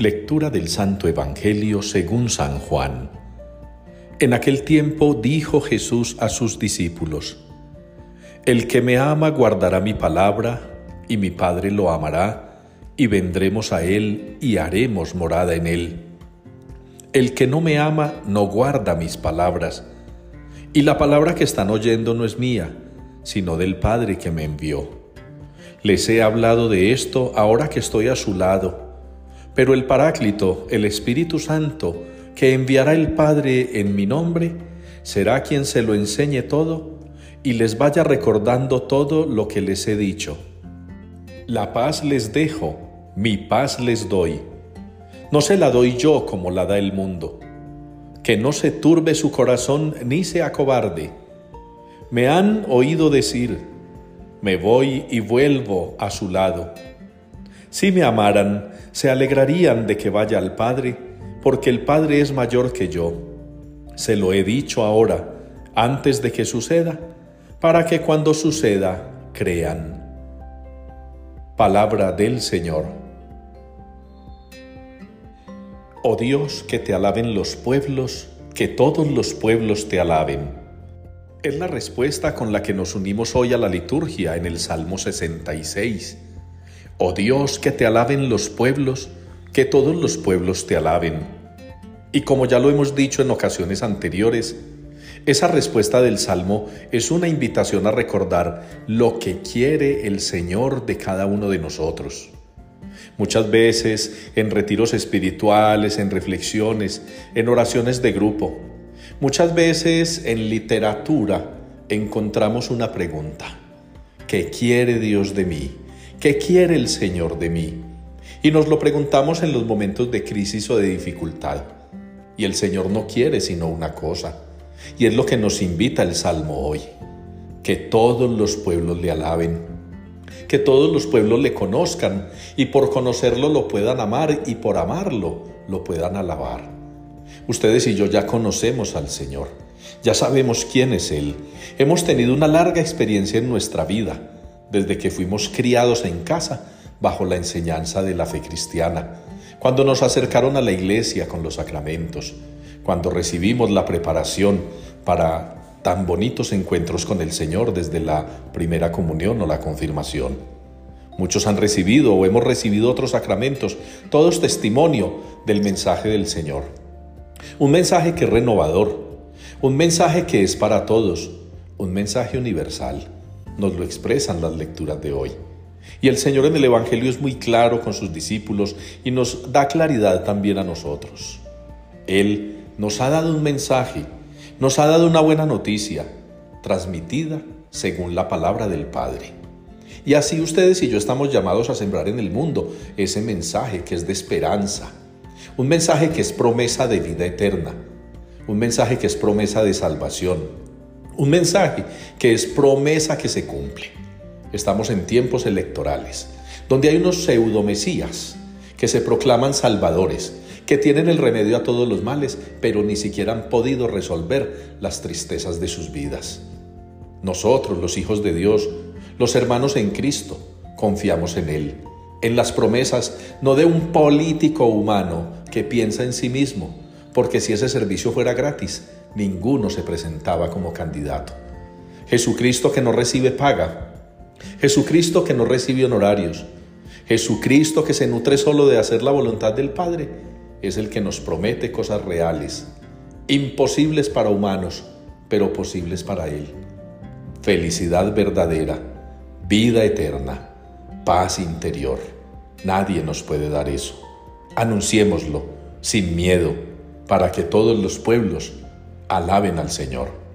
Lectura del Santo Evangelio según San Juan. En aquel tiempo dijo Jesús a sus discípulos, El que me ama guardará mi palabra, y mi Padre lo amará, y vendremos a él y haremos morada en él. El que no me ama no guarda mis palabras, y la palabra que están oyendo no es mía, sino del Padre que me envió. Les he hablado de esto ahora que estoy a su lado, pero el Paráclito, el Espíritu Santo, que enviará el Padre en mi nombre, será quien se lo enseñe todo y les vaya recordando todo lo que les he dicho. La paz les dejo, mi paz les doy. No se la doy yo como la da el mundo. Que no se turbe su corazón ni se acobarde. Me han oído decir, me voy y vuelvo a su lado. Si me amaran, se alegrarían de que vaya al Padre, porque el Padre es mayor que yo. Se lo he dicho ahora, antes de que suceda, para que cuando suceda crean. Palabra del Señor. Oh Dios, que te alaben los pueblos, que todos los pueblos te alaben. Es la respuesta con la que nos unimos hoy a la liturgia en el Salmo 66. Oh Dios, que te alaben los pueblos, que todos los pueblos te alaben. Y como ya lo hemos dicho en ocasiones anteriores, esa respuesta del Salmo es una invitación a recordar lo que quiere el Señor de cada uno de nosotros. Muchas veces en retiros espirituales, en reflexiones, en oraciones de grupo, Muchas veces en literatura encontramos una pregunta. ¿Qué quiere Dios de mí? ¿Qué quiere el Señor de mí? Y nos lo preguntamos en los momentos de crisis o de dificultad. Y el Señor no quiere sino una cosa. Y es lo que nos invita el Salmo hoy. Que todos los pueblos le alaben. Que todos los pueblos le conozcan y por conocerlo lo puedan amar y por amarlo lo puedan alabar. Ustedes y yo ya conocemos al Señor, ya sabemos quién es Él. Hemos tenido una larga experiencia en nuestra vida, desde que fuimos criados en casa bajo la enseñanza de la fe cristiana, cuando nos acercaron a la iglesia con los sacramentos, cuando recibimos la preparación para tan bonitos encuentros con el Señor desde la primera comunión o la confirmación. Muchos han recibido o hemos recibido otros sacramentos, todos testimonio del mensaje del Señor. Un mensaje que es renovador, un mensaje que es para todos, un mensaje universal. Nos lo expresan las lecturas de hoy. Y el Señor en el Evangelio es muy claro con sus discípulos y nos da claridad también a nosotros. Él nos ha dado un mensaje, nos ha dado una buena noticia, transmitida según la palabra del Padre. Y así ustedes y yo estamos llamados a sembrar en el mundo ese mensaje que es de esperanza, un mensaje que es promesa de vida eterna, un mensaje que es promesa de salvación, un mensaje que es promesa que se cumple. Estamos en tiempos electorales, donde hay unos pseudomesías que se proclaman salvadores, que tienen el remedio a todos los males, pero ni siquiera han podido resolver las tristezas de sus vidas. Nosotros, los hijos de Dios, los hermanos en Cristo, confiamos en Él en las promesas no de un político humano que piensa en sí mismo, porque si ese servicio fuera gratis, ninguno se presentaba como candidato. Jesucristo que no recibe paga, Jesucristo que no recibe honorarios, Jesucristo que se nutre solo de hacer la voluntad del Padre, es el que nos promete cosas reales, imposibles para humanos, pero posibles para Él. Felicidad verdadera, vida eterna paz interior. Nadie nos puede dar eso. Anunciémoslo sin miedo para que todos los pueblos alaben al Señor.